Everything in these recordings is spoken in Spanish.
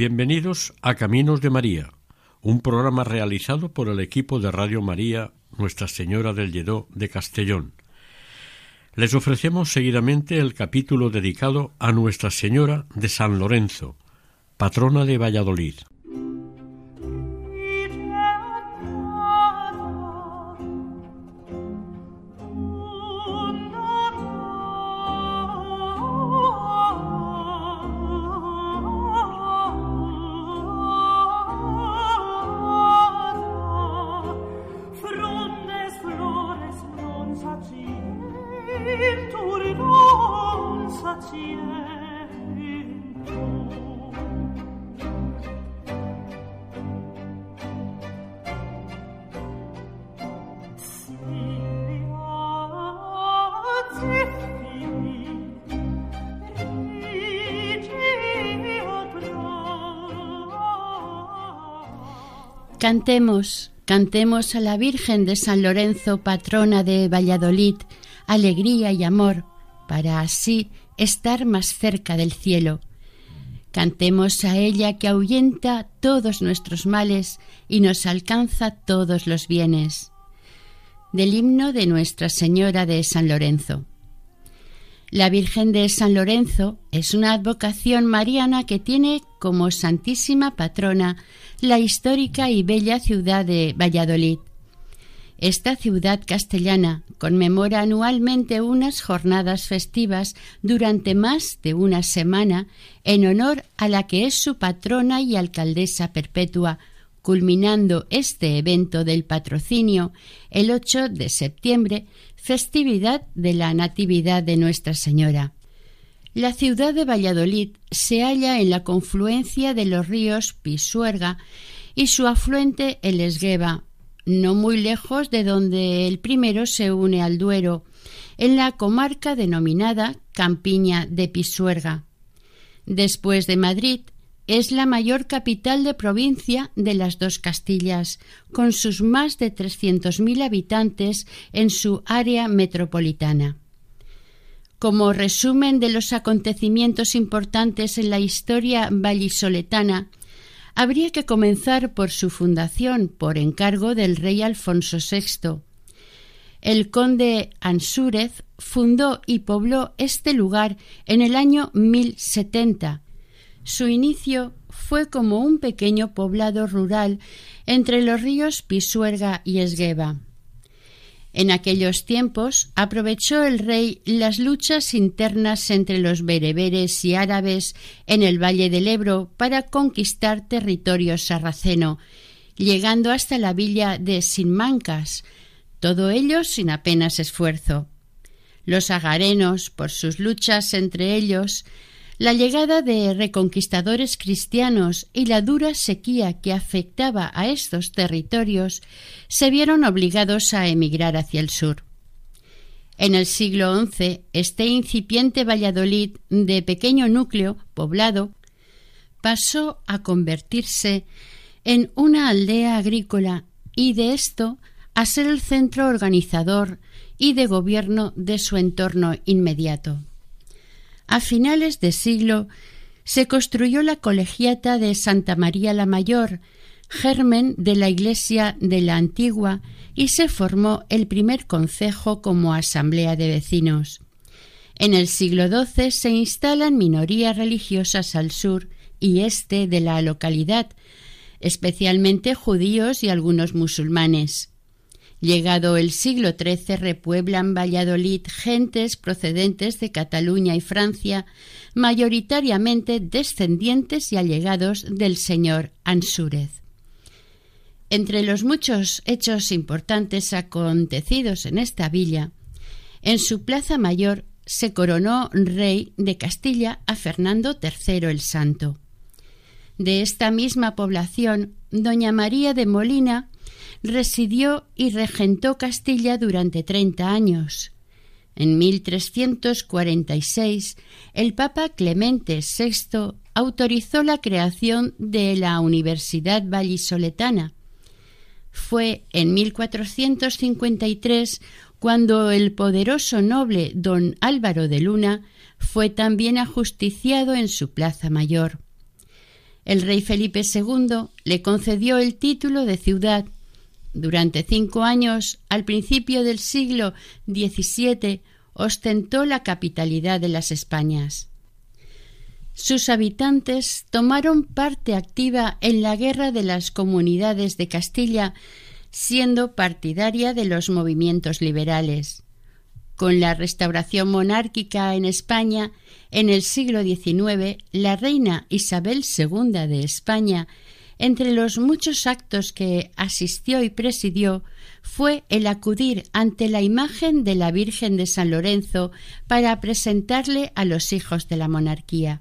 Bienvenidos a Caminos de María, un programa realizado por el equipo de Radio María Nuestra Señora del Lledó de Castellón. Les ofrecemos seguidamente el capítulo dedicado a Nuestra Señora de San Lorenzo, patrona de Valladolid. Cantemos, cantemos a la Virgen de San Lorenzo, patrona de Valladolid, alegría y amor, para así estar más cerca del cielo. Cantemos a ella que ahuyenta todos nuestros males y nos alcanza todos los bienes. Del himno de Nuestra Señora de San Lorenzo. La Virgen de San Lorenzo es una advocación mariana que tiene como santísima patrona la histórica y bella ciudad de Valladolid. Esta ciudad castellana conmemora anualmente unas jornadas festivas durante más de una semana en honor a la que es su patrona y alcaldesa perpetua, culminando este evento del patrocinio el 8 de septiembre, festividad de la Natividad de Nuestra Señora. La ciudad de Valladolid se halla en la confluencia de los ríos Pisuerga y su afluente el Esgueva, no muy lejos de donde el primero se une al Duero, en la comarca denominada Campiña de Pisuerga. Después de Madrid, es la mayor capital de provincia de las dos Castillas, con sus más de 300.000 habitantes en su área metropolitana. Como resumen de los acontecimientos importantes en la historia vallisoletana, habría que comenzar por su fundación por encargo del rey Alfonso VI. El conde Ansúrez fundó y pobló este lugar en el año 1070. Su inicio fue como un pequeño poblado rural entre los ríos Pisuerga y Esgueva. En aquellos tiempos aprovechó el rey las luchas internas entre los bereberes y árabes en el valle del Ebro para conquistar territorio sarraceno, llegando hasta la villa de Sinmancas, todo ello sin apenas esfuerzo. Los agarenos, por sus luchas entre ellos, la llegada de reconquistadores cristianos y la dura sequía que afectaba a estos territorios se vieron obligados a emigrar hacia el sur. En el siglo XI, este incipiente Valladolid de pequeño núcleo poblado pasó a convertirse en una aldea agrícola y de esto a ser el centro organizador y de gobierno de su entorno inmediato. A finales de siglo se construyó la colegiata de Santa María la Mayor, germen de la iglesia de la antigua, y se formó el primer concejo como asamblea de vecinos. En el siglo XII se instalan minorías religiosas al sur y este de la localidad, especialmente judíos y algunos musulmanes. Llegado el siglo XIII repueblan Valladolid gentes procedentes de Cataluña y Francia, mayoritariamente descendientes y allegados del señor Ansúrez. Entre los muchos hechos importantes acontecidos en esta villa, en su plaza mayor se coronó rey de Castilla a Fernando III el Santo. De esta misma población, doña María de Molina residió y regentó Castilla durante treinta años. En 1346, el Papa Clemente VI autorizó la creación de la Universidad Vallisoletana. Fue en 1453 cuando el poderoso noble don Álvaro de Luna fue también ajusticiado en su plaza mayor. El rey Felipe II le concedió el título de ciudad. Durante cinco años, al principio del siglo XVII, ostentó la capitalidad de las Españas. Sus habitantes tomaron parte activa en la guerra de las comunidades de Castilla siendo partidaria de los movimientos liberales. Con la restauración monárquica en España, en el siglo XIX, la reina Isabel II de España, entre los muchos actos que asistió y presidió, fue el acudir ante la imagen de la Virgen de San Lorenzo para presentarle a los hijos de la monarquía.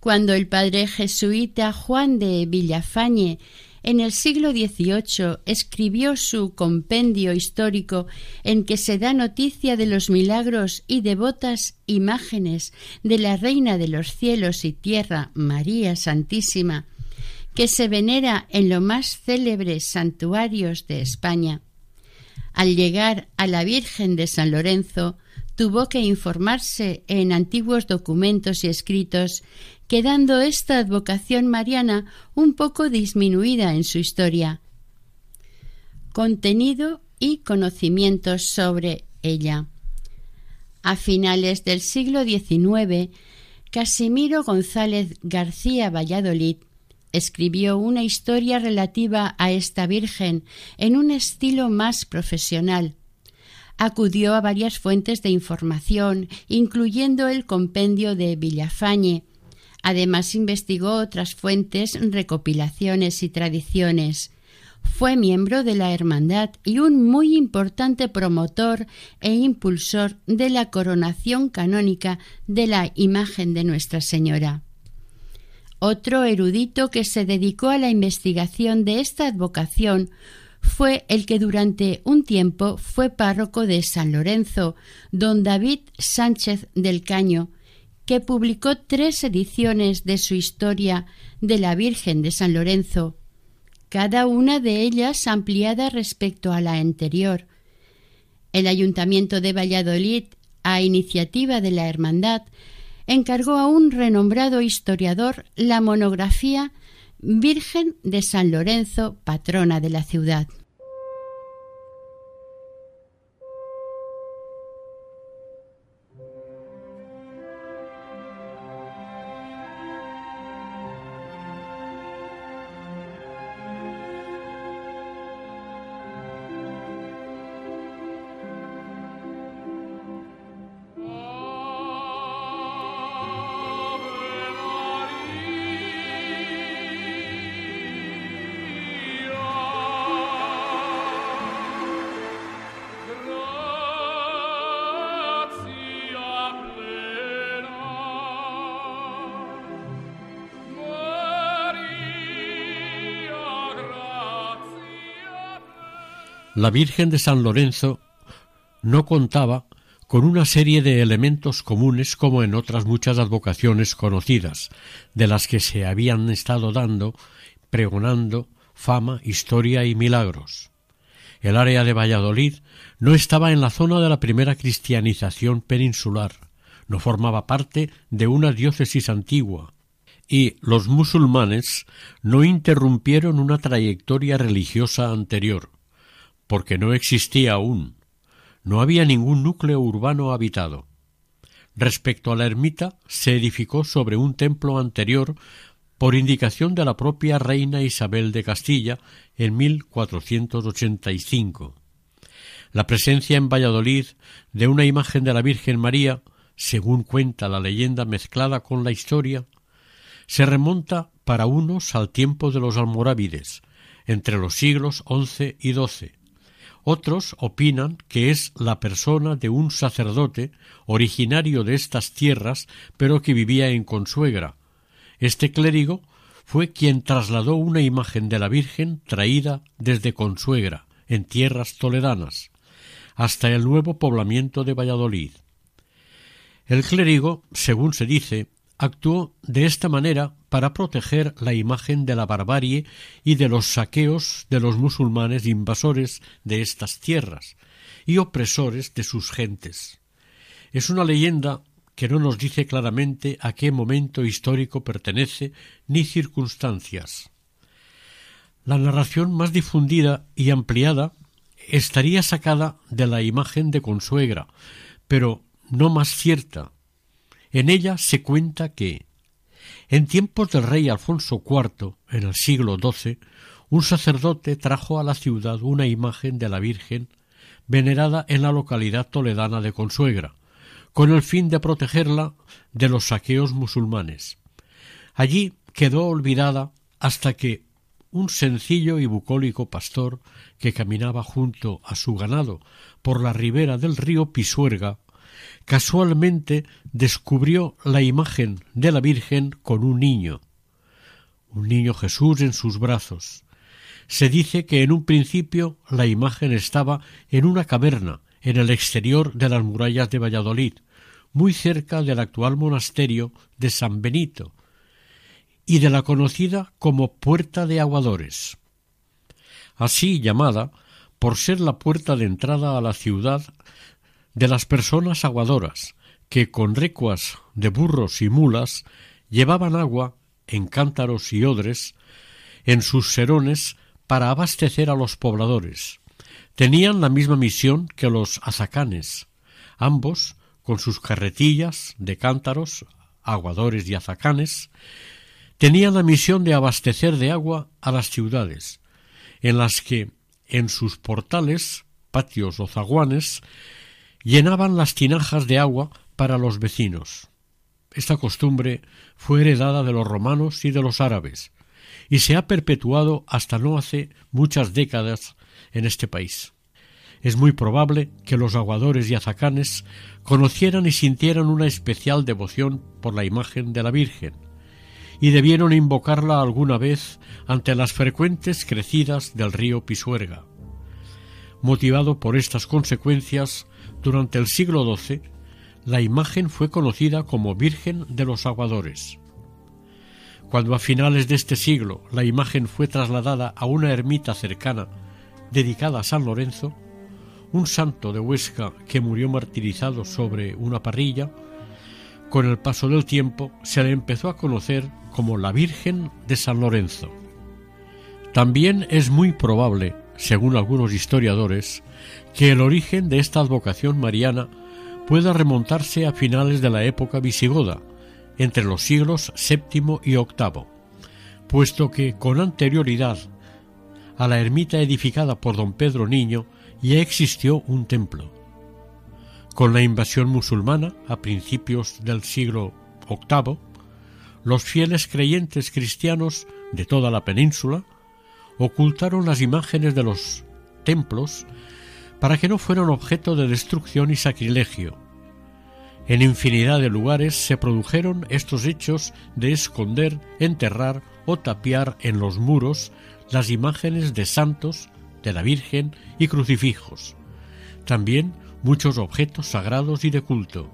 Cuando el padre jesuita Juan de Villafañe en el siglo XVIII escribió su compendio histórico en que se da noticia de los milagros y devotas imágenes de la Reina de los cielos y tierra, María Santísima, que se venera en los más célebres santuarios de España. Al llegar a la Virgen de San Lorenzo, tuvo que informarse en antiguos documentos y escritos quedando esta advocación mariana un poco disminuida en su historia. Contenido y conocimientos sobre ella. A finales del siglo XIX, Casimiro González García Valladolid escribió una historia relativa a esta Virgen en un estilo más profesional. Acudió a varias fuentes de información, incluyendo el compendio de Villafañe, Además investigó otras fuentes, recopilaciones y tradiciones. Fue miembro de la Hermandad y un muy importante promotor e impulsor de la coronación canónica de la imagen de Nuestra Señora. Otro erudito que se dedicó a la investigación de esta advocación fue el que durante un tiempo fue párroco de San Lorenzo, don David Sánchez del Caño, que publicó tres ediciones de su historia de la Virgen de San Lorenzo, cada una de ellas ampliada respecto a la anterior. El Ayuntamiento de Valladolid, a iniciativa de la Hermandad, encargó a un renombrado historiador la monografía Virgen de San Lorenzo, patrona de la ciudad. La Virgen de San Lorenzo no contaba con una serie de elementos comunes como en otras muchas advocaciones conocidas, de las que se habían estado dando, pregonando fama, historia y milagros. El área de Valladolid no estaba en la zona de la primera cristianización peninsular, no formaba parte de una diócesis antigua, y los musulmanes no interrumpieron una trayectoria religiosa anterior porque no existía aún. No había ningún núcleo urbano habitado. Respecto a la ermita, se edificó sobre un templo anterior por indicación de la propia reina Isabel de Castilla en 1485. La presencia en Valladolid de una imagen de la Virgen María, según cuenta la leyenda mezclada con la historia, se remonta para unos al tiempo de los almorávides, entre los siglos XI y XII, Otros opinan que es la persona de un sacerdote originario de estas tierras, pero que vivía en Consuegra. Este clérigo fue quien trasladó una imagen de la Virgen traída desde Consuegra, en tierras toledanas, hasta el nuevo poblamiento de Valladolid. El clérigo, según se dice, actuó de esta manera para proteger la imagen de la barbarie y de los saqueos de los musulmanes invasores de estas tierras y opresores de sus gentes. Es una leyenda que no nos dice claramente a qué momento histórico pertenece ni circunstancias. La narración más difundida y ampliada estaría sacada de la imagen de Consuegra, pero no más cierta. En ella se cuenta que, en tiempos del rey Alfonso IV, en el siglo XII, un sacerdote trajo a la ciudad una imagen de la Virgen venerada en la localidad toledana de Consuegra, con el fin de protegerla de los saqueos musulmanes. Allí quedó olvidada hasta que un sencillo y bucólico pastor que caminaba junto a su ganado por la ribera del río Pisuerga casualmente descubrió la imagen de la Virgen con un niño, un niño Jesús en sus brazos. Se dice que en un principio la imagen estaba en una caverna en el exterior de las murallas de Valladolid, muy cerca del actual monasterio de San Benito, y de la conocida como Puerta de Aguadores. Así llamada por ser la puerta de entrada a la ciudad de las personas aguadoras, que con recuas de burros y mulas llevaban agua en cántaros y odres en sus serones para abastecer a los pobladores. Tenían la misma misión que los azacanes, ambos con sus carretillas de cántaros, aguadores y azacanes, tenían la misión de abastecer de agua a las ciudades, en las que en sus portales, patios o zaguanes llenaban las tinajas de agua para los vecinos. Esta costumbre fue heredada de los romanos y de los árabes, y se ha perpetuado hasta no hace muchas décadas en este país. Es muy probable que los aguadores y azacanes conocieran y sintieran una especial devoción por la imagen de la Virgen, y debieron invocarla alguna vez ante las frecuentes crecidas del río Pisuerga. Motivado por estas consecuencias, durante el siglo XII, la imagen fue conocida como Virgen de los Aguadores. Cuando a finales de este siglo la imagen fue trasladada a una ermita cercana dedicada a San Lorenzo, un santo de Huesca que murió martirizado sobre una parrilla, con el paso del tiempo se le empezó a conocer como la Virgen de San Lorenzo. También es muy probable, según algunos historiadores, que el origen de esta advocación mariana pueda remontarse a finales de la época visigoda, entre los siglos VII y VIII, puesto que con anterioridad a la ermita edificada por don Pedro Niño ya existió un templo. Con la invasión musulmana a principios del siglo VIII, los fieles creyentes cristianos de toda la península ocultaron las imágenes de los templos para que no fueran objeto de destrucción y sacrilegio. En infinidad de lugares se produjeron estos hechos de esconder, enterrar o tapiar en los muros las imágenes de santos, de la Virgen y crucifijos. También muchos objetos sagrados y de culto.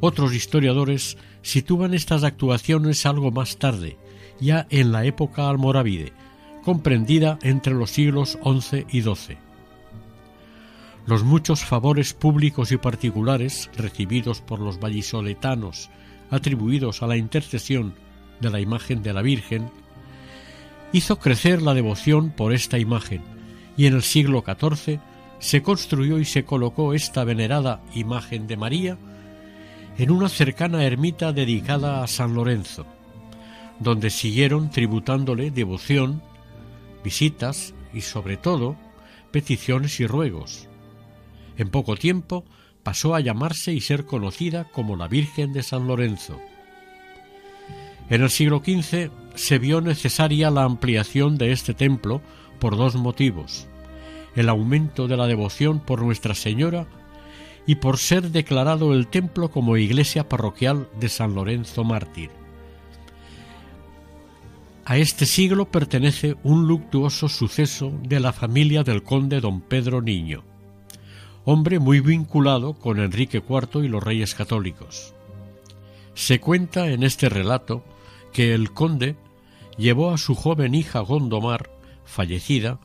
Otros historiadores sitúan estas actuaciones algo más tarde, ya en la época almorávide, comprendida entre los siglos XI y XII los muchos favores públicos y particulares recibidos por los vallisoletanos atribuidos a la intercesión de la imagen de la Virgen, hizo crecer la devoción por esta imagen, y en el siglo XIV se construyó y se colocó esta venerada imagen de María en una cercana ermita dedicada a San Lorenzo, donde siguieron tributándole devoción, visitas y sobre todo peticiones y ruegos. En poco tiempo pasó a llamarse y ser conocida como la Virgen de San Lorenzo. En el siglo XV se vio necesaria la ampliación de este templo por dos motivos. el aumento de la devoción por Nuestra Señora y por ser declarado el templo como iglesia parroquial de San Lorenzo Mártir. A este siglo pertenece un luctuoso suceso de la familia del conde don Pedro Niño, hombre muy vinculado con Enrique IV y los reyes católicos. Se cuenta en este relato que el conde llevó a su joven hija Gondomar, fallecida,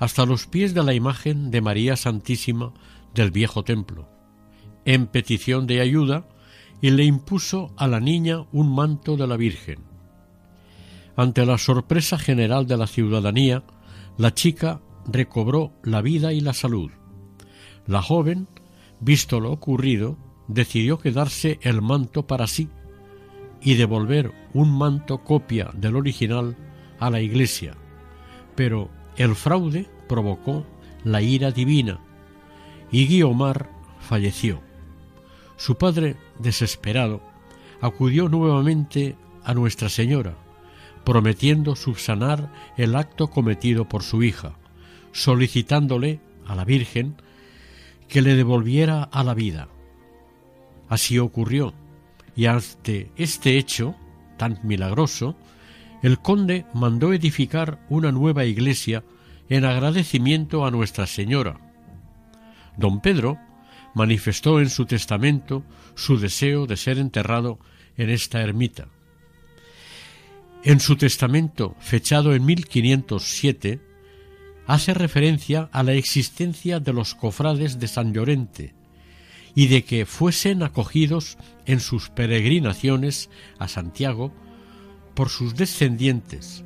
hasta los pies de la imagen de María Santísima del viejo templo, en petición de ayuda, y le impuso a la niña un manto de la Virgen. Ante la sorpresa general de la ciudadanía, la chica recobró la vida y la salud. La joven, visto lo ocurrido, decidió quedarse el manto para sí y devolver un manto copia del original a la Iglesia, pero el fraude provocó la ira divina y Guiomar falleció. Su padre, desesperado, acudió nuevamente a Nuestra Señora, prometiendo subsanar el acto cometido por su hija, solicitándole a la Virgen que le devolviera a la vida. Así ocurrió, y ante este hecho tan milagroso, el conde mandó edificar una nueva iglesia en agradecimiento a Nuestra Señora. Don Pedro manifestó en su testamento su deseo de ser enterrado en esta ermita. En su testamento, fechado en 1507, hace referencia a la existencia de los cofrades de San Llorente, y de que fuesen acogidos en sus peregrinaciones a Santiago por sus descendientes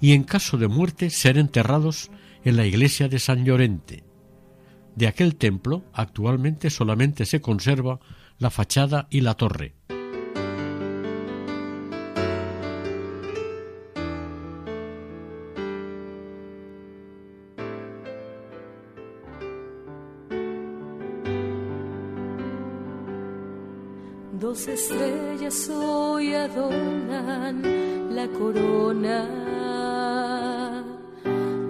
y en caso de muerte ser enterrados en la iglesia de San Llorente. De aquel templo actualmente solamente se conserva la fachada y la torre. Dos estrellas hoy adornan la corona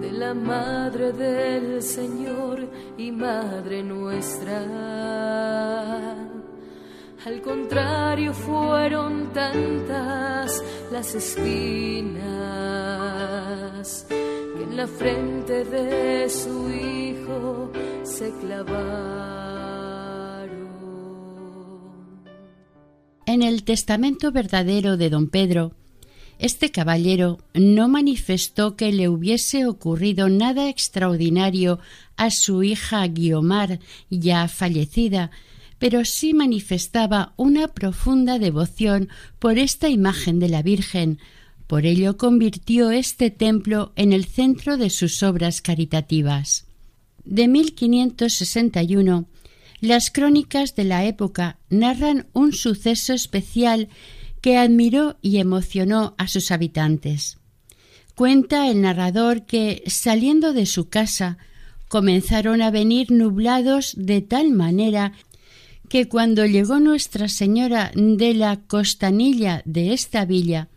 de la Madre del Señor y Madre nuestra. Al contrario, fueron tantas las espinas que en la frente de su Hijo se clavaron. El testamento verdadero de don Pedro, este caballero no manifestó que le hubiese ocurrido nada extraordinario a su hija Guiomar, ya fallecida, pero sí manifestaba una profunda devoción por esta imagen de la Virgen. Por ello convirtió este templo en el centro de sus obras caritativas. De 1561 las crónicas de la época narran un suceso especial que admiró y emocionó a sus habitantes. Cuenta el narrador que, saliendo de su casa, comenzaron a venir nublados de tal manera que cuando llegó Nuestra Señora de la costanilla de esta villa,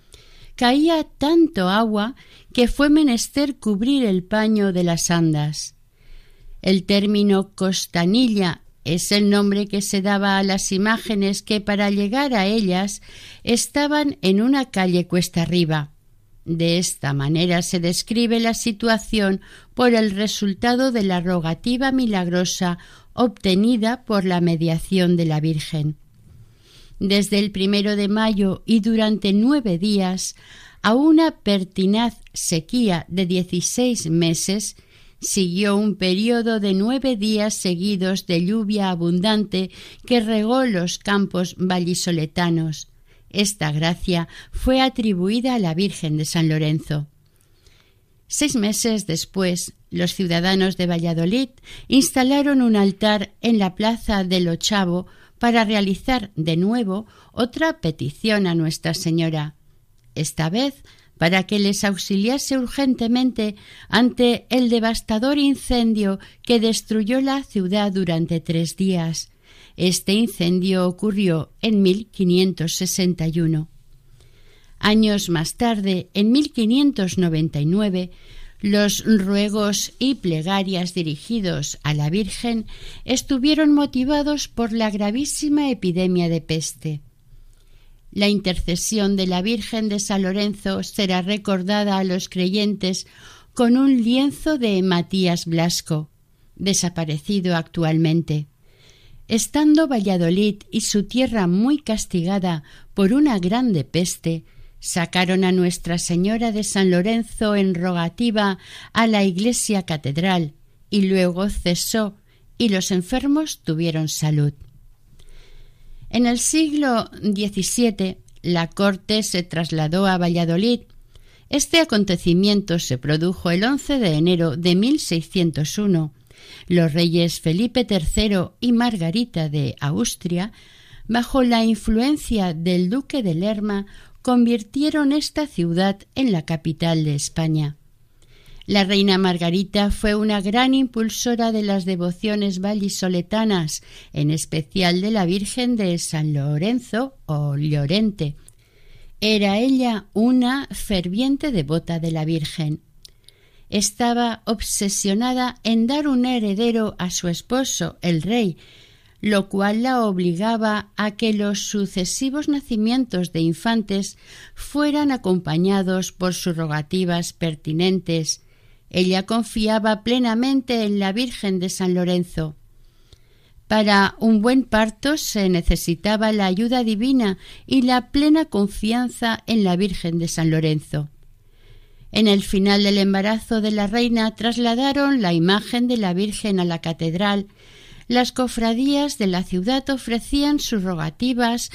caía tanto agua que fue menester cubrir el paño de las andas. El término costanilla es el nombre que se daba a las imágenes que para llegar a ellas estaban en una calle cuesta arriba. De esta manera se describe la situación por el resultado de la rogativa milagrosa obtenida por la mediación de la Virgen. Desde el primero de mayo y durante nueve días, a una pertinaz sequía de dieciséis meses, Siguió un periodo de nueve días seguidos de lluvia abundante que regó los campos vallisoletanos. Esta gracia fue atribuida a la Virgen de San Lorenzo. Seis meses después, los ciudadanos de Valladolid instalaron un altar en la plaza del Ochavo para realizar de nuevo otra petición a Nuestra Señora. Esta vez para que les auxiliase urgentemente ante el devastador incendio que destruyó la ciudad durante tres días. Este incendio ocurrió en 1561. Años más tarde, en 1599, Los ruegos y plegarias dirigidos a la Virgen estuvieron motivados por la gravísima epidemia de peste. La intercesión de la Virgen de San Lorenzo será recordada a los creyentes con un lienzo de Matías Blasco, desaparecido actualmente. Estando Valladolid y su tierra muy castigada por una grande peste, sacaron a Nuestra Señora de San Lorenzo en rogativa a la iglesia catedral y luego cesó y los enfermos tuvieron salud. En el siglo XVII la corte se trasladó a Valladolid. Este acontecimiento se produjo el 11 de enero de 1601. Los reyes Felipe III y Margarita de Austria, bajo la influencia del duque de Lerma, convirtieron esta ciudad en la capital de España. La reina Margarita fue una gran impulsora de las devociones vallisoletanas, en especial de la Virgen de San Lorenzo o Llorente. Era ella una ferviente devota de la Virgen. Estaba obsesionada en dar un heredero a su esposo, el rey, lo cual la obligaba a que los sucesivos nacimientos de infantes fueran acompañados por rogativas pertinentes. Ella confiaba plenamente en la Virgen de San Lorenzo. Para un buen parto se necesitaba la ayuda divina y la plena confianza en la Virgen de San Lorenzo. En el final del embarazo de la reina trasladaron la imagen de la Virgen a la catedral las cofradías de la ciudad ofrecían sus rogativas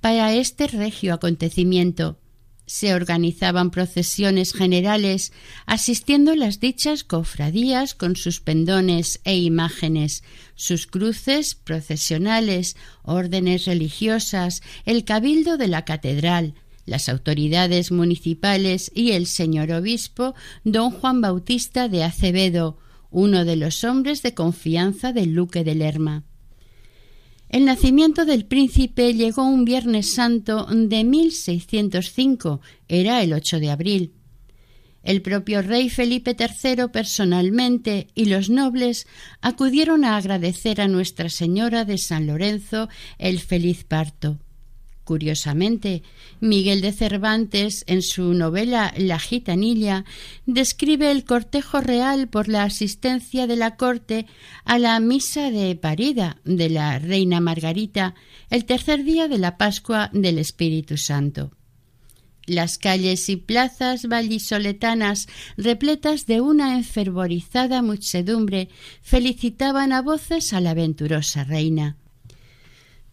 para este regio acontecimiento. Se organizaban procesiones generales, asistiendo las dichas cofradías con sus pendones e imágenes, sus cruces procesionales, órdenes religiosas, el cabildo de la catedral, las autoridades municipales y el señor obispo don Juan Bautista de Acevedo, uno de los hombres de confianza del duque de Lerma. El nacimiento del príncipe llegó un Viernes Santo de 1605, era el 8 de abril. El propio rey Felipe III personalmente y los nobles acudieron a agradecer a Nuestra Señora de San Lorenzo el feliz parto. Curiosamente, Miguel de Cervantes, en su novela La gitanilla, describe el cortejo real por la asistencia de la corte a la misa de parida de la reina Margarita el tercer día de la Pascua del Espíritu Santo. Las calles y plazas vallisoletanas, repletas de una enfervorizada muchedumbre, felicitaban a voces a la venturosa reina.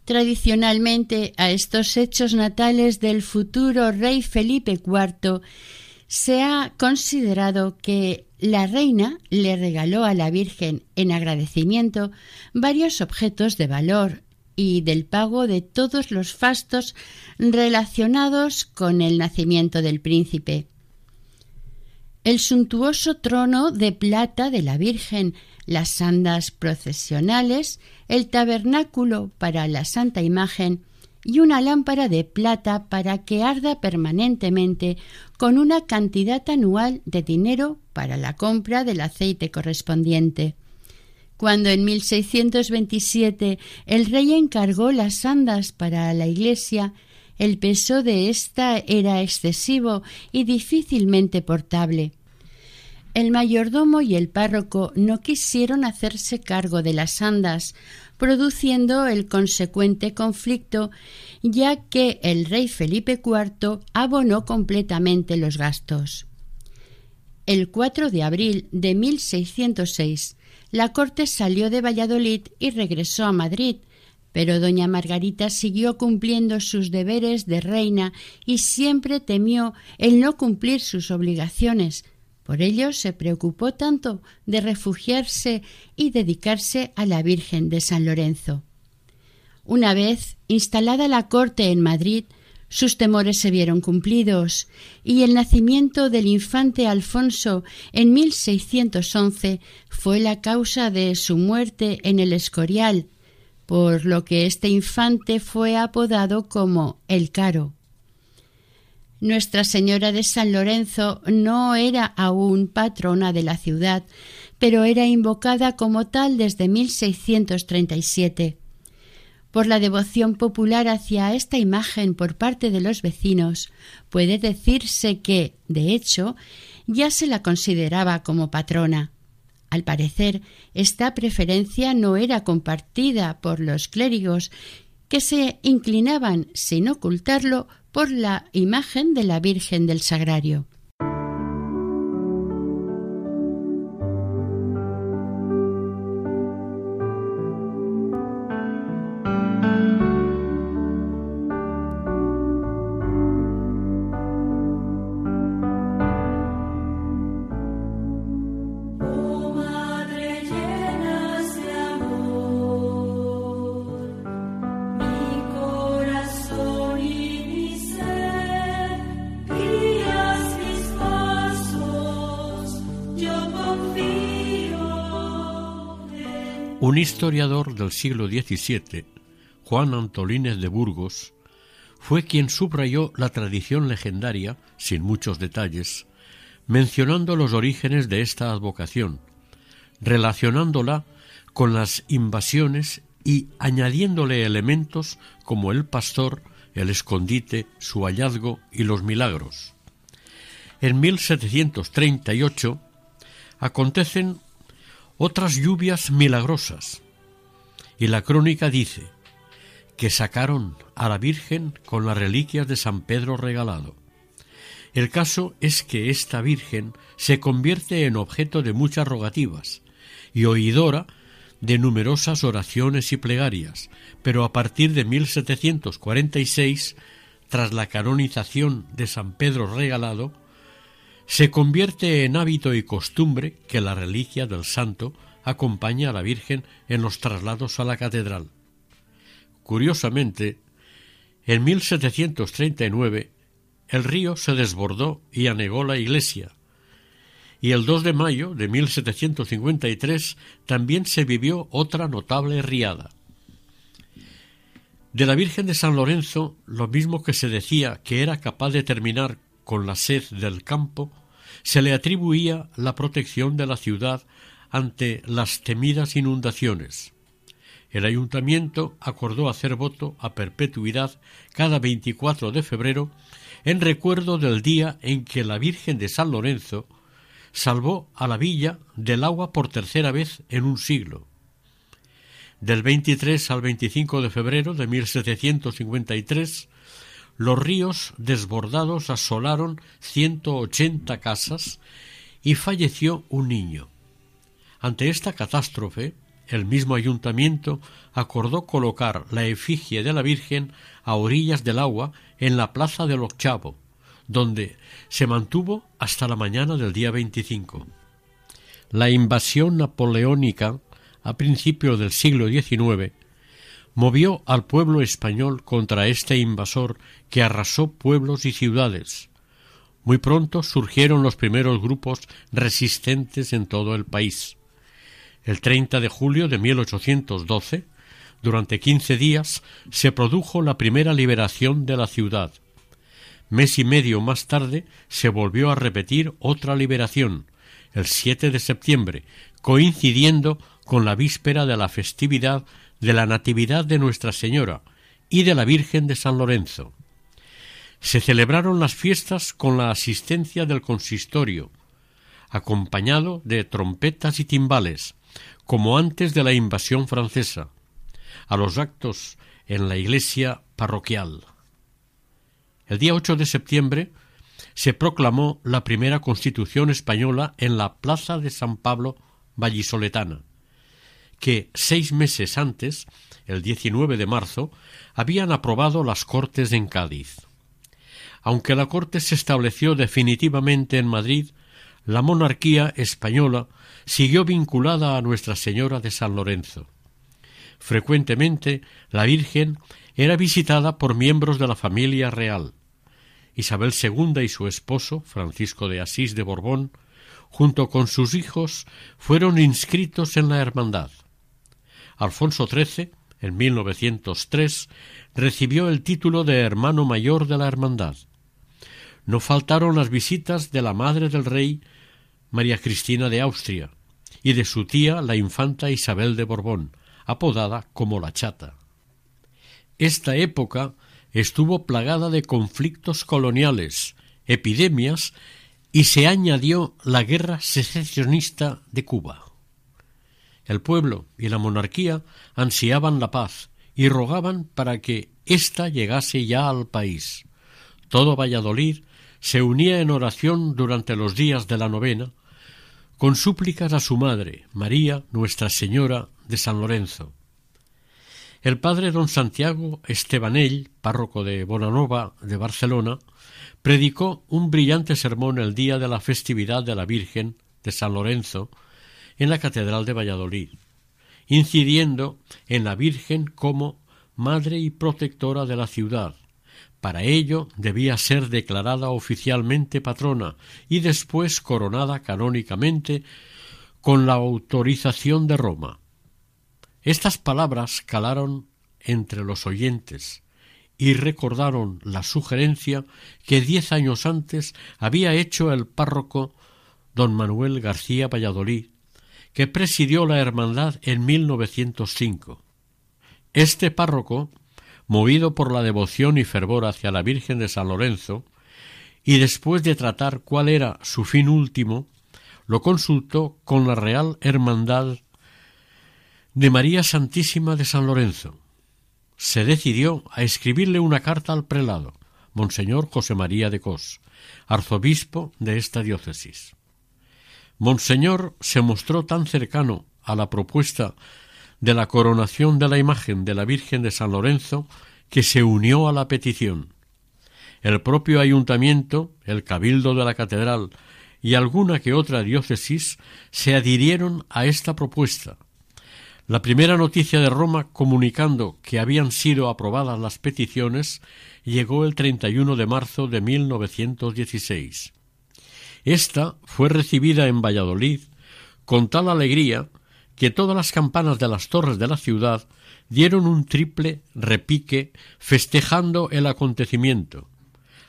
Tradicionalmente a estos hechos natales del futuro rey Felipe IV se ha considerado que la reina le regaló a la Virgen en agradecimiento varios objetos de valor y del pago de todos los fastos relacionados con el nacimiento del príncipe. El suntuoso trono de plata de la Virgen las andas procesionales, el tabernáculo para la Santa Imagen y una lámpara de plata para que arda permanentemente con una cantidad anual de dinero para la compra del aceite correspondiente. Cuando en 1627 el rey encargó las andas para la iglesia, el peso de ésta era excesivo y difícilmente portable. El mayordomo y el párroco no quisieron hacerse cargo de las andas, produciendo el consecuente conflicto, ya que el rey Felipe IV abonó completamente los gastos. El 4 de abril de 1606, la corte salió de Valladolid y regresó a Madrid, pero doña Margarita siguió cumpliendo sus deberes de reina y siempre temió el no cumplir sus obligaciones, por ello se preocupó tanto de refugiarse y dedicarse a la Virgen de San Lorenzo. Una vez instalada la corte en Madrid, sus temores se vieron cumplidos y el nacimiento del infante Alfonso en 1611 fue la causa de su muerte en el Escorial, por lo que este infante fue apodado como el Caro. Nuestra Señora de San Lorenzo no era aún patrona de la ciudad, pero era invocada como tal desde 1637. Por la devoción popular hacia esta imagen por parte de los vecinos, puede decirse que, de hecho, ya se la consideraba como patrona. Al parecer, esta preferencia no era compartida por los clérigos, que se inclinaban, sin ocultarlo, por la imagen de la Virgen del Sagrario. Un historiador del siglo XVII, Juan Antolínez de Burgos, fue quien subrayó la tradición legendaria, sin muchos detalles, mencionando los orígenes de esta advocación, relacionándola con las invasiones y añadiéndole elementos como el pastor, el escondite, su hallazgo y los milagros. En 1738 acontecen otras lluvias milagrosas. Y la crónica dice que sacaron a la Virgen con las reliquias de San Pedro regalado. El caso es que esta Virgen se convierte en objeto de muchas rogativas y oidora de numerosas oraciones y plegarias, pero a partir de 1746, tras la canonización de San Pedro regalado, se convierte en hábito y costumbre que la reliquia del santo acompaña a la Virgen en los traslados a la catedral. Curiosamente, en 1739 el río se desbordó y anegó la iglesia, y el 2 de mayo de 1753 también se vivió otra notable riada. De la Virgen de San Lorenzo, lo mismo que se decía que era capaz de terminar con la sed del campo, se le atribuía la protección de la ciudad ante las temidas inundaciones. El ayuntamiento acordó hacer voto a perpetuidad cada 24 de febrero en recuerdo del día en que la Virgen de San Lorenzo salvó a la villa del agua por tercera vez en un siglo. Del 23 al 25 de febrero de 1753 los ríos desbordados asolaron ciento ochenta casas y falleció un niño. Ante esta catástrofe, el mismo ayuntamiento acordó colocar la efigie de la Virgen a orillas del agua en la plaza del Ochavo, donde se mantuvo hasta la mañana del día 25. La invasión napoleónica a principios del siglo XIX movió al pueblo español contra este invasor que arrasó pueblos y ciudades. Muy pronto surgieron los primeros grupos resistentes en todo el país. El 30 de julio de 1812, durante quince días, se produjo la primera liberación de la ciudad. Mes y medio más tarde se volvió a repetir otra liberación, el 7 de septiembre, coincidiendo con la víspera de la festividad de la Natividad de Nuestra Señora y de la Virgen de San Lorenzo. Se celebraron las fiestas con la asistencia del consistorio, acompañado de trompetas y timbales, como antes de la invasión francesa, a los actos en la iglesia parroquial. El día 8 de septiembre se proclamó la primera Constitución española en la Plaza de San Pablo vallisoletana que seis meses antes, el 19 de marzo, habían aprobado las Cortes en Cádiz. Aunque la Corte se estableció definitivamente en Madrid, la monarquía española siguió vinculada a Nuestra Señora de San Lorenzo. Frecuentemente la Virgen era visitada por miembros de la familia real. Isabel II y su esposo, Francisco de Asís de Borbón, junto con sus hijos, fueron inscritos en la hermandad. Alfonso XIII, en 1903, recibió el título de hermano mayor de la Hermandad. no faltaron las visitas de la madre del rey María Cristina de Austria y de su tía la infanta Isabel de Borbón, apodada como la chata. Esta época estuvo plagada de conflictos coloniales, epidemias y se añadió la guerra secesionista de Cuba. El pueblo y la monarquía ansiaban la paz y rogaban para que ésta llegase ya al país. Todo Valladolid se unía en oración durante los días de la novena, con súplicas a su madre, María Nuestra Señora de San Lorenzo. El padre don Santiago Estebanell, párroco de Bonanova de Barcelona, predicó un brillante sermón el día de la festividad de la Virgen de San Lorenzo en la Catedral de Valladolid, incidiendo en la Virgen como madre y protectora de la ciudad. Para ello debía ser declarada oficialmente patrona y después coronada canónicamente con la autorización de Roma. Estas palabras calaron entre los oyentes y recordaron la sugerencia que diez años antes había hecho el párroco don Manuel García Valladolid, que presidió la hermandad en 1905. Este párroco, movido por la devoción y fervor hacia la Virgen de San Lorenzo, y después de tratar cuál era su fin último, lo consultó con la Real Hermandad de María Santísima de San Lorenzo. Se decidió a escribirle una carta al prelado, Monseñor José María de Cos, arzobispo de esta diócesis. Monseñor se mostró tan cercano a la propuesta de la coronación de la imagen de la Virgen de San Lorenzo que se unió a la petición. El propio ayuntamiento, el cabildo de la catedral y alguna que otra diócesis se adhirieron a esta propuesta. La primera noticia de Roma comunicando que habían sido aprobadas las peticiones llegó el 31 de marzo de 1916. Esta fue recibida en Valladolid con tal alegría que todas las campanas de las torres de la ciudad dieron un triple repique festejando el acontecimiento.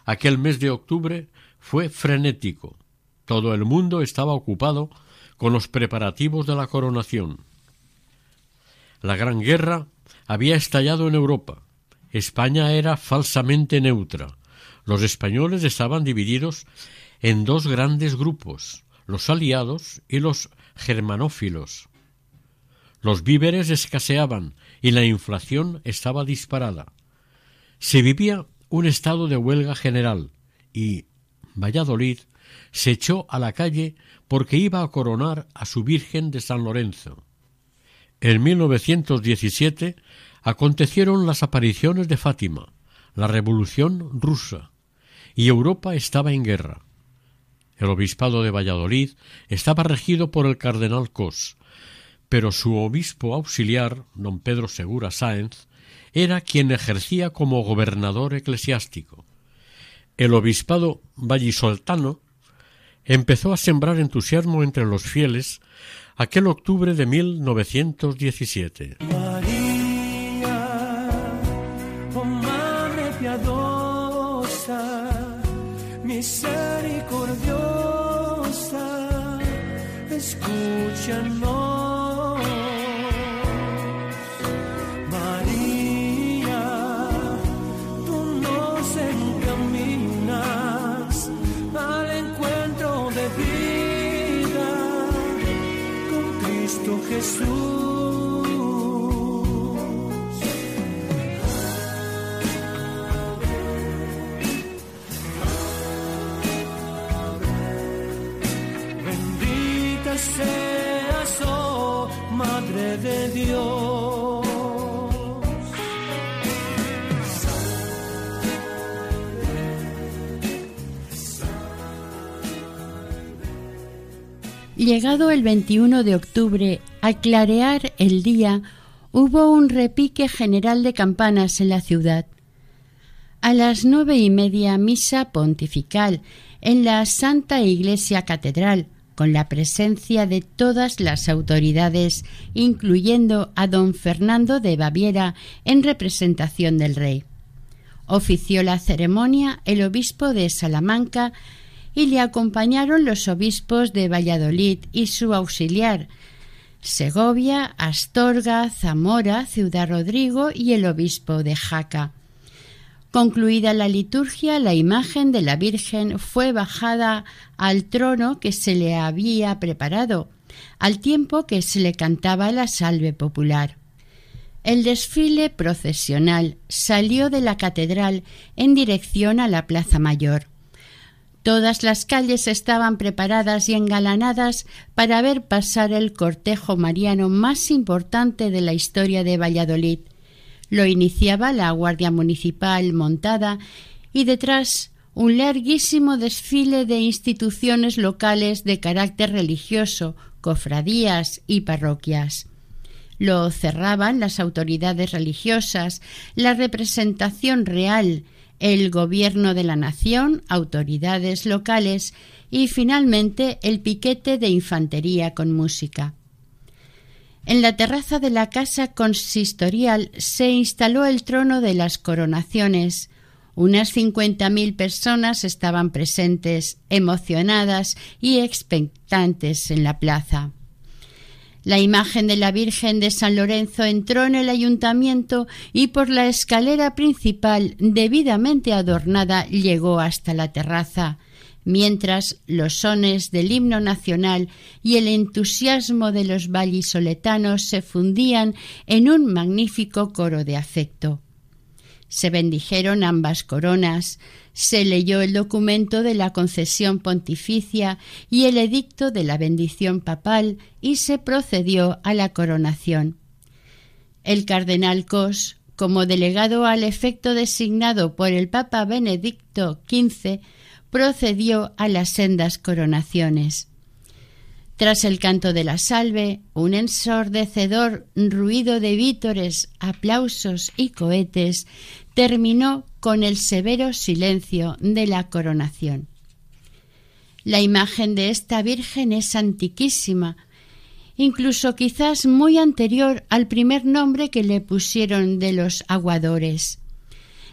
Aquel mes de octubre fue frenético. Todo el mundo estaba ocupado con los preparativos de la coronación. La Gran Guerra había estallado en Europa. España era falsamente neutra. Los españoles estaban divididos en dos grandes grupos, los aliados y los germanófilos. Los víveres escaseaban y la inflación estaba disparada. Se vivía un estado de huelga general y Valladolid se echó a la calle porque iba a coronar a su Virgen de San Lorenzo. En 1917 acontecieron las apariciones de Fátima, la Revolución rusa, y Europa estaba en guerra. El obispado de Valladolid estaba regido por el cardenal Cos, pero su obispo auxiliar, don Pedro Segura Sáenz, era quien ejercía como gobernador eclesiástico. El obispado vallisoltano empezó a sembrar entusiasmo entre los fieles aquel octubre de 1917. María, oh Madre piadosa, misericordiosa, María, tú nos encaminas al encuentro de vida con Cristo Jesús. Bendita Madre de Dios. Llegado el 21 de octubre, al clarear el día, hubo un repique general de campanas en la ciudad. A las nueve y media misa pontifical en la Santa Iglesia Catedral, con la presencia de todas las autoridades, incluyendo a don Fernando de Baviera en representación del rey. Ofició la ceremonia el obispo de Salamanca y le acompañaron los obispos de Valladolid y su auxiliar, Segovia, Astorga, Zamora, Ciudad Rodrigo y el obispo de Jaca. Concluida la liturgia, la imagen de la Virgen fue bajada al trono que se le había preparado, al tiempo que se le cantaba la salve popular. El desfile procesional salió de la catedral en dirección a la Plaza Mayor. Todas las calles estaban preparadas y engalanadas para ver pasar el cortejo mariano más importante de la historia de Valladolid. Lo iniciaba la Guardia Municipal montada y detrás un larguísimo desfile de instituciones locales de carácter religioso, cofradías y parroquias. Lo cerraban las autoridades religiosas, la representación real, el gobierno de la nación, autoridades locales y finalmente el piquete de infantería con música. En la terraza de la casa consistorial se instaló el trono de las coronaciones. Unas cincuenta mil personas estaban presentes, emocionadas y expectantes en la plaza. La imagen de la Virgen de San Lorenzo entró en el ayuntamiento y por la escalera principal, debidamente adornada, llegó hasta la terraza, mientras los sones del himno nacional y el entusiasmo de los vallisoletanos se fundían en un magnífico coro de afecto. Se bendijeron ambas coronas, se leyó el documento de la concesión pontificia y el edicto de la bendición papal y se procedió a la coronación. El cardenal Cos, como delegado al efecto designado por el Papa Benedicto XV, procedió a las sendas coronaciones. Tras el canto de la salve, un ensordecedor ruido de vítores, aplausos y cohetes terminó con el severo silencio de la coronación. La imagen de esta Virgen es antiquísima, incluso quizás muy anterior al primer nombre que le pusieron de los aguadores.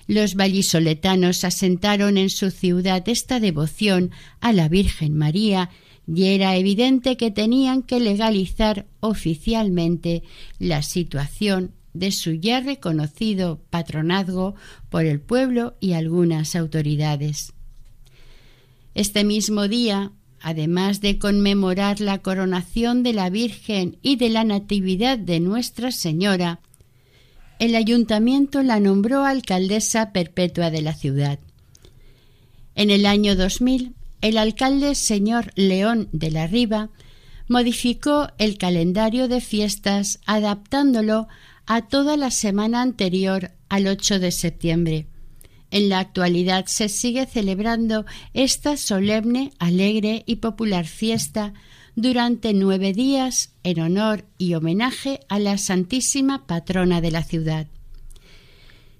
Los vallisoletanos asentaron en su ciudad esta devoción a la Virgen María y era evidente que tenían que legalizar oficialmente la situación de su ya reconocido patronazgo por el pueblo y algunas autoridades. Este mismo día, además de conmemorar la coronación de la Virgen y de la Natividad de Nuestra Señora, el ayuntamiento la nombró alcaldesa perpetua de la ciudad. En el año 2000, el alcalde señor León de la Riva modificó el calendario de fiestas adaptándolo a toda la semana anterior al 8 de septiembre. En la actualidad se sigue celebrando esta solemne, alegre y popular fiesta durante nueve días en honor y homenaje a la Santísima Patrona de la ciudad.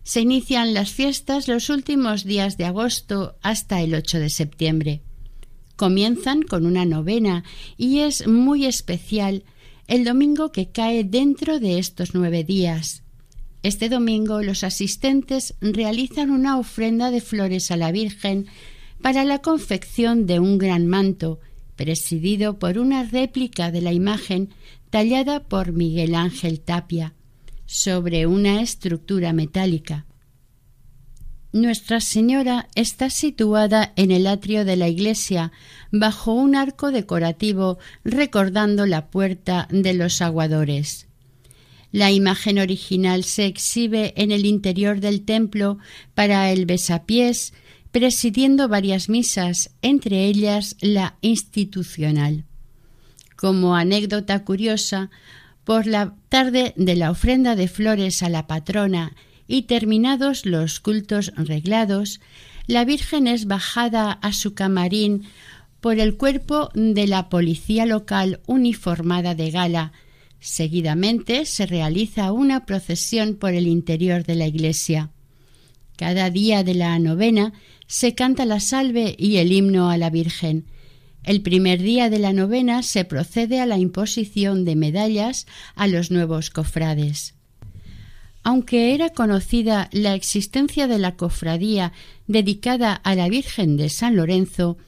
Se inician las fiestas los últimos días de agosto hasta el 8 de septiembre. Comienzan con una novena y es muy especial el domingo que cae dentro de estos nueve días. Este domingo los asistentes realizan una ofrenda de flores a la Virgen para la confección de un gran manto, presidido por una réplica de la imagen tallada por Miguel Ángel Tapia, sobre una estructura metálica. Nuestra Señora está situada en el atrio de la iglesia, bajo un arco decorativo recordando la puerta de los aguadores. La imagen original se exhibe en el interior del templo para el besapiés, presidiendo varias misas, entre ellas la institucional. Como anécdota curiosa, por la tarde de la ofrenda de flores a la patrona y terminados los cultos reglados, la Virgen es bajada a su camarín por el cuerpo de la policía local uniformada de gala. Seguidamente se realiza una procesión por el interior de la iglesia. Cada día de la novena se canta la salve y el himno a la Virgen. El primer día de la novena se procede a la imposición de medallas a los nuevos cofrades. aunque era conocida la existencia de la cofradía dedicada a la Virgen de San Lorenzo,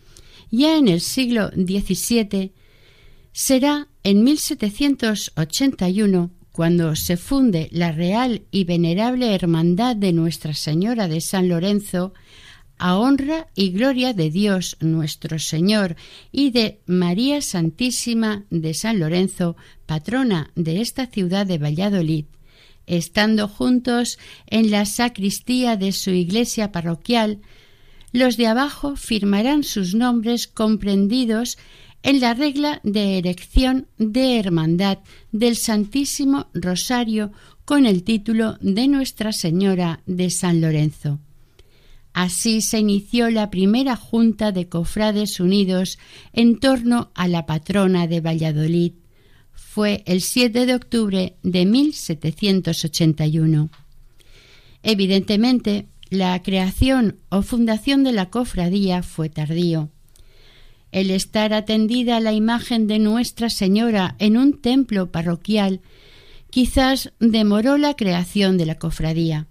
ya en el siglo XVII, será en 1781 cuando se funde la Real y Venerable Hermandad de Nuestra Señora de San Lorenzo, a honra y gloria de Dios nuestro Señor y de María Santísima de San Lorenzo, patrona de esta ciudad de Valladolid, estando juntos en la sacristía de su iglesia parroquial, los de abajo firmarán sus nombres comprendidos en la regla de erección de hermandad del Santísimo Rosario con el título de Nuestra Señora de San Lorenzo. Así se inició la primera junta de cofrades unidos en torno a la patrona de Valladolid. Fue el 7 de octubre de 1781. Evidentemente, la creación o fundación de la cofradía fue tardío. El estar atendida a la imagen de Nuestra Señora en un templo parroquial quizás demoró la creación de la cofradía.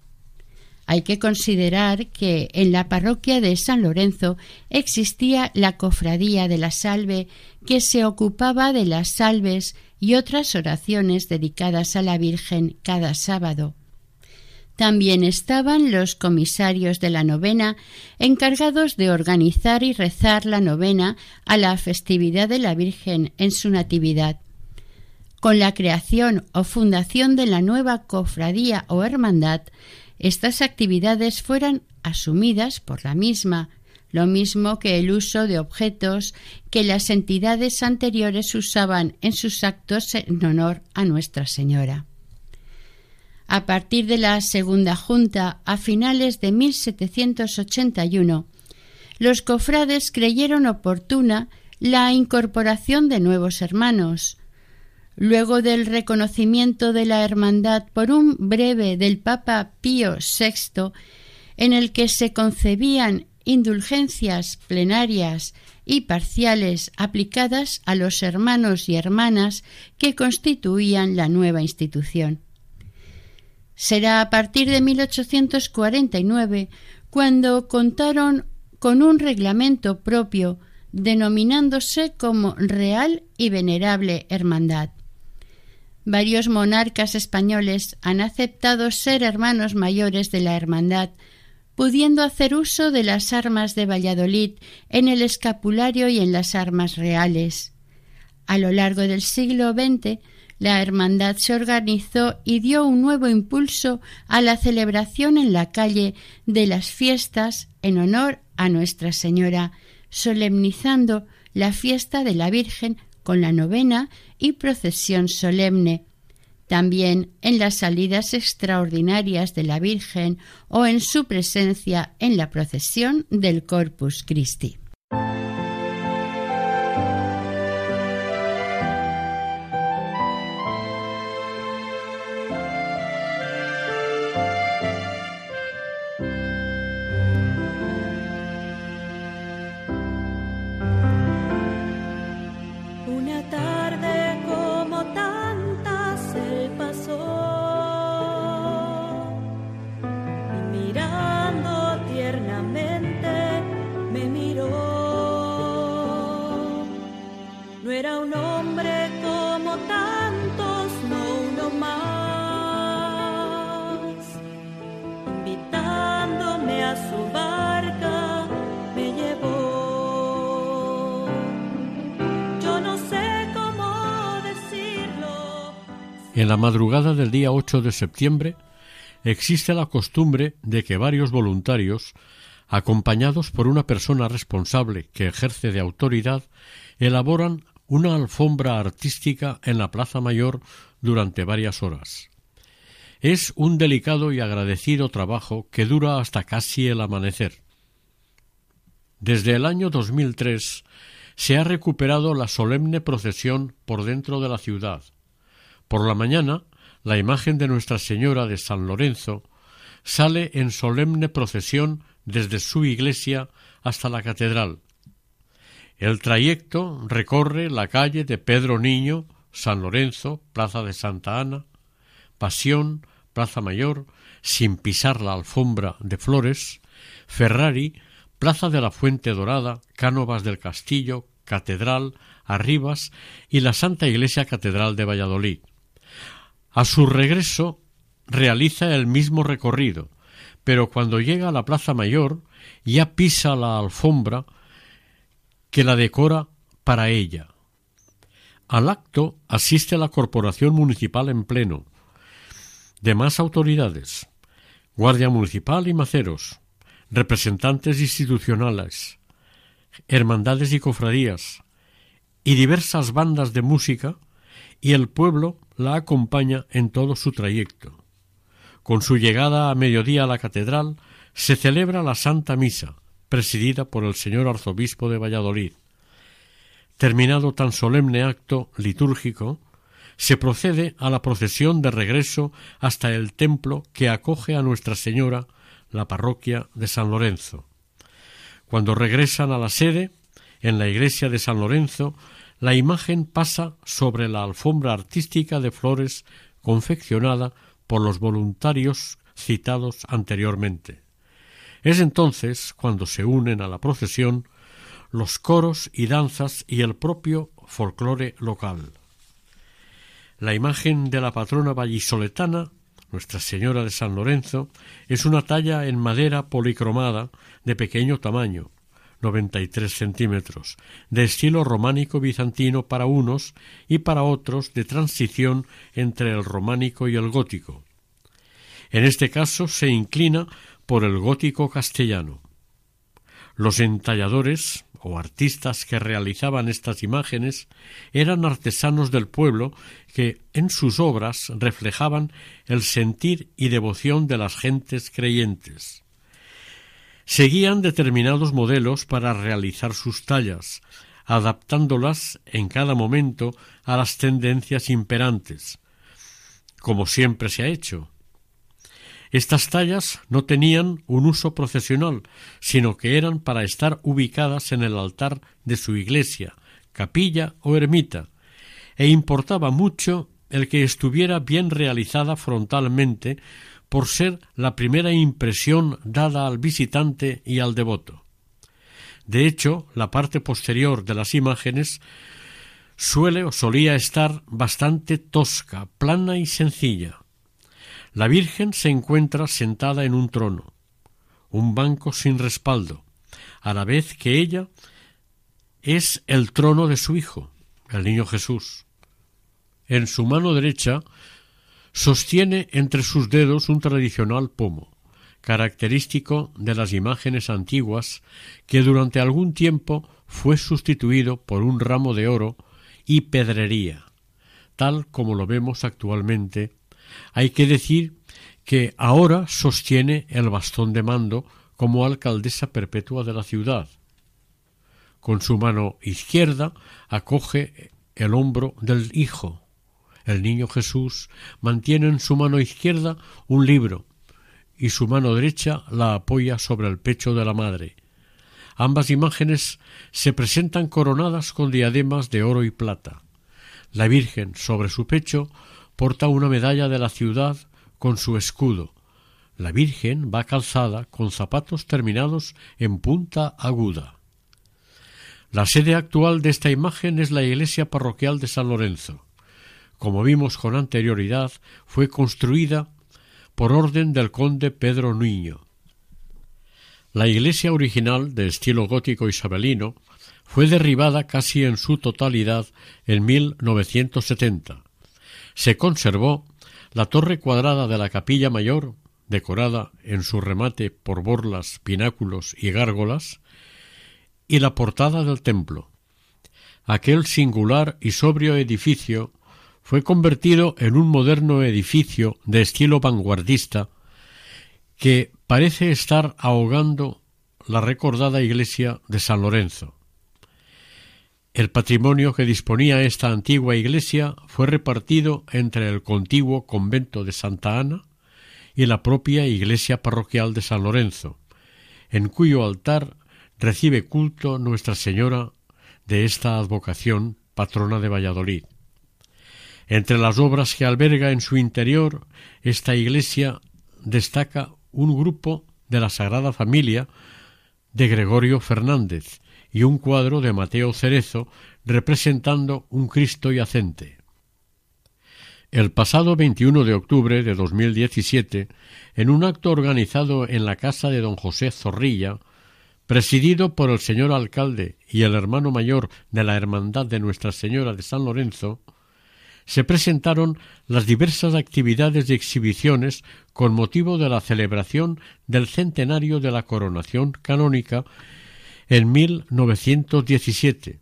Hay que considerar que en la parroquia de San Lorenzo existía la cofradía de la salve que se ocupaba de las salves y otras oraciones dedicadas a la Virgen cada sábado. También estaban los comisarios de la novena encargados de organizar y rezar la novena a la festividad de la Virgen en su Natividad. Con la creación o fundación de la nueva cofradía o hermandad, estas actividades fueran asumidas por la misma, lo mismo que el uso de objetos que las entidades anteriores usaban en sus actos en honor a Nuestra Señora. A partir de la segunda junta, a finales de 1781, los cofrades creyeron oportuna la incorporación de nuevos hermanos. Luego del reconocimiento de la hermandad por un breve del Papa Pío VI, en el que se concebían indulgencias plenarias y parciales aplicadas a los hermanos y hermanas que constituían la nueva institución. Será a partir de 1849 cuando contaron con un reglamento propio denominándose como Real y Venerable Hermandad. Varios monarcas españoles han aceptado ser hermanos mayores de la Hermandad, pudiendo hacer uso de las armas de Valladolid en el escapulario y en las armas reales. A lo largo del siglo XX la hermandad se organizó y dio un nuevo impulso a la celebración en la calle de las fiestas en honor a Nuestra Señora, solemnizando la fiesta de la Virgen con la novena y procesión solemne. También en las salidas extraordinarias de la Virgen o en su presencia en la procesión del Corpus Christi. Madrugada del día 8 de septiembre existe la costumbre de que varios voluntarios, acompañados por una persona responsable que ejerce de autoridad, elaboran una alfombra artística en la Plaza Mayor durante varias horas. Es un delicado y agradecido trabajo que dura hasta casi el amanecer. Desde el año 2003 se ha recuperado la solemne procesión por dentro de la ciudad, por la mañana, la imagen de Nuestra Señora de San Lorenzo sale en solemne procesión desde su iglesia hasta la catedral. El trayecto recorre la calle de Pedro Niño, San Lorenzo, Plaza de Santa Ana, Pasión, Plaza Mayor, sin pisar la alfombra de flores, Ferrari, Plaza de la Fuente Dorada, Cánovas del Castillo, Catedral, Arribas y la Santa Iglesia Catedral de Valladolid. A su regreso realiza el mismo recorrido, pero cuando llega a la Plaza Mayor ya pisa la alfombra que la decora para ella. Al acto asiste la Corporación Municipal en pleno, demás autoridades, Guardia Municipal y Maceros, representantes institucionales, hermandades y cofradías, y diversas bandas de música, y el pueblo la acompaña en todo su trayecto. Con su llegada a mediodía a la catedral se celebra la Santa Misa, presidida por el señor arzobispo de Valladolid. Terminado tan solemne acto litúrgico, se procede a la procesión de regreso hasta el templo que acoge a Nuestra Señora, la parroquia de San Lorenzo. Cuando regresan a la sede, en la iglesia de San Lorenzo, la imagen pasa sobre la alfombra artística de flores confeccionada por los voluntarios citados anteriormente. Es entonces cuando se unen a la procesión los coros y danzas y el propio folclore local. La imagen de la patrona vallisoletana, Nuestra Señora de San Lorenzo, es una talla en madera policromada de pequeño tamaño, 93 centímetros, de estilo románico bizantino para unos y para otros de transición entre el románico y el gótico. En este caso se inclina por el gótico castellano. Los entalladores o artistas que realizaban estas imágenes eran artesanos del pueblo que en sus obras reflejaban el sentir y devoción de las gentes creyentes. Seguían determinados modelos para realizar sus tallas, adaptándolas en cada momento a las tendencias imperantes, como siempre se ha hecho, estas tallas no tenían un uso procesional, sino que eran para estar ubicadas en el altar de su iglesia, capilla o ermita, e importaba mucho el que estuviera bien realizada frontalmente por ser la primera impresión dada al visitante y al devoto. De hecho, la parte posterior de las imágenes suele o solía estar bastante tosca, plana y sencilla. La Virgen se encuentra sentada en un trono, un banco sin respaldo, a la vez que ella es el trono de su Hijo, el Niño Jesús. En su mano derecha sostiene entre sus dedos un tradicional pomo, característico de las imágenes antiguas que durante algún tiempo fue sustituido por un ramo de oro y pedrería, tal como lo vemos actualmente hay que decir que ahora sostiene el bastón de mando como alcaldesa perpetua de la ciudad. Con su mano izquierda acoge el hombro del Hijo. El niño Jesús mantiene en su mano izquierda un libro y su mano derecha la apoya sobre el pecho de la Madre. Ambas imágenes se presentan coronadas con diademas de oro y plata. La Virgen sobre su pecho porta una medalla de la ciudad con su escudo. La Virgen va calzada con zapatos terminados en punta aguda. La sede actual de esta imagen es la iglesia parroquial de San Lorenzo. Como vimos con anterioridad, fue construida por orden del conde Pedro Niño. La iglesia original, de estilo gótico isabelino, fue derribada casi en su totalidad en 1970 se conservó la torre cuadrada de la capilla mayor, decorada en su remate por borlas, pináculos y gárgolas, y la portada del templo. Aquel singular y sobrio edificio fue convertido en un moderno edificio de estilo vanguardista que parece estar ahogando la recordada iglesia de San Lorenzo. El patrimonio que disponía esta antigua iglesia fue repartido entre el contiguo convento de Santa Ana y la propia iglesia parroquial de San Lorenzo, en cuyo altar recibe culto Nuestra Señora de esta advocación, patrona de Valladolid. Entre las obras que alberga en su interior, esta iglesia destaca un grupo de la Sagrada Familia de Gregorio Fernández y un cuadro de Mateo Cerezo representando un Cristo yacente. El pasado 21 de octubre de 2017, en un acto organizado en la casa de don José Zorrilla, presidido por el señor alcalde y el hermano mayor de la Hermandad de Nuestra Señora de San Lorenzo, se presentaron las diversas actividades y exhibiciones con motivo de la celebración del centenario de la coronación canónica en 1917,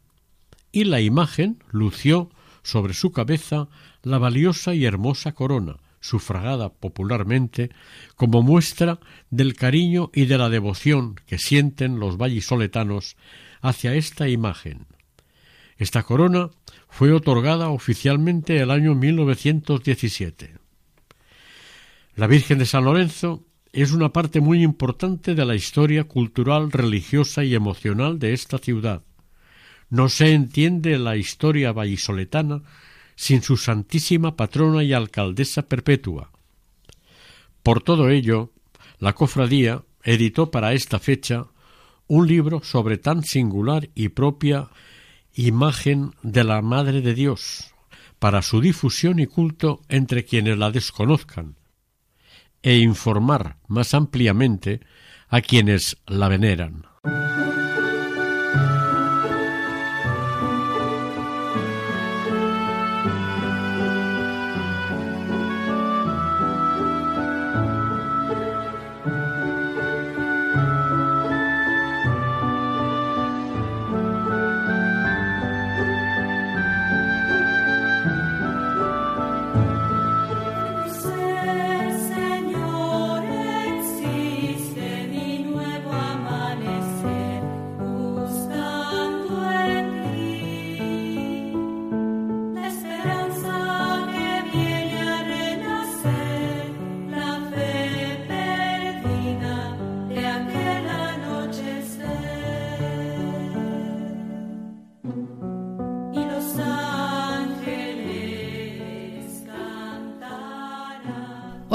y la imagen lució sobre su cabeza la valiosa y hermosa corona, sufragada popularmente como muestra del cariño y de la devoción que sienten los vallisoletanos hacia esta imagen. Esta corona fue otorgada oficialmente el año 1917. La Virgen de San Lorenzo es una parte muy importante de la historia cultural, religiosa y emocional de esta ciudad. No se entiende la historia vallisoletana sin su santísima patrona y alcaldesa perpetua. Por todo ello, la cofradía editó para esta fecha un libro sobre tan singular y propia imagen de la Madre de Dios, para su difusión y culto entre quienes la desconozcan, e informar más ampliamente a quienes la veneran.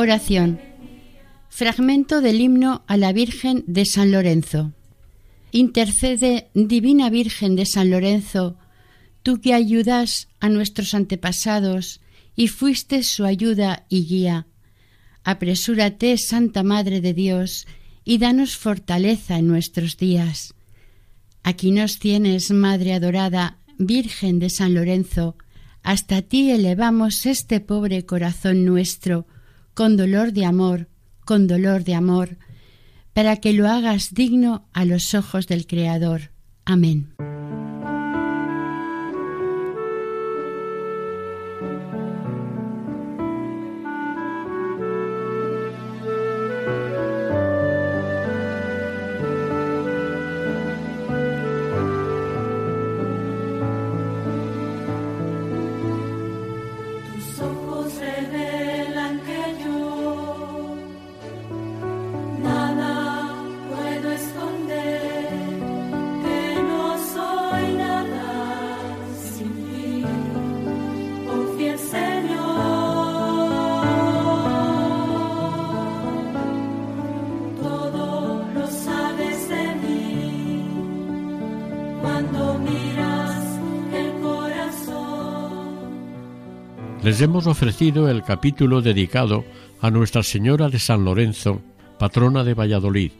Oración. Fragmento del himno a la Virgen de San Lorenzo. Intercede, Divina Virgen de San Lorenzo, tú que ayudas a nuestros antepasados y fuiste su ayuda y guía. Apresúrate, Santa Madre de Dios, y danos fortaleza en nuestros días. Aquí nos tienes, Madre adorada, Virgen de San Lorenzo, hasta ti elevamos este pobre corazón nuestro, con dolor de amor, con dolor de amor, para que lo hagas digno a los ojos del Creador. Amén. Les hemos ofrecido el capítulo dedicado a Nuestra Señora de San Lorenzo, patrona de Valladolid,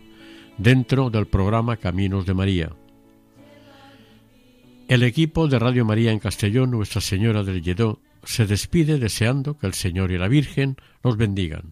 dentro del programa Caminos de María. El equipo de Radio María en Castellón, Nuestra Señora del Lledó, se despide deseando que el Señor y la Virgen los bendigan.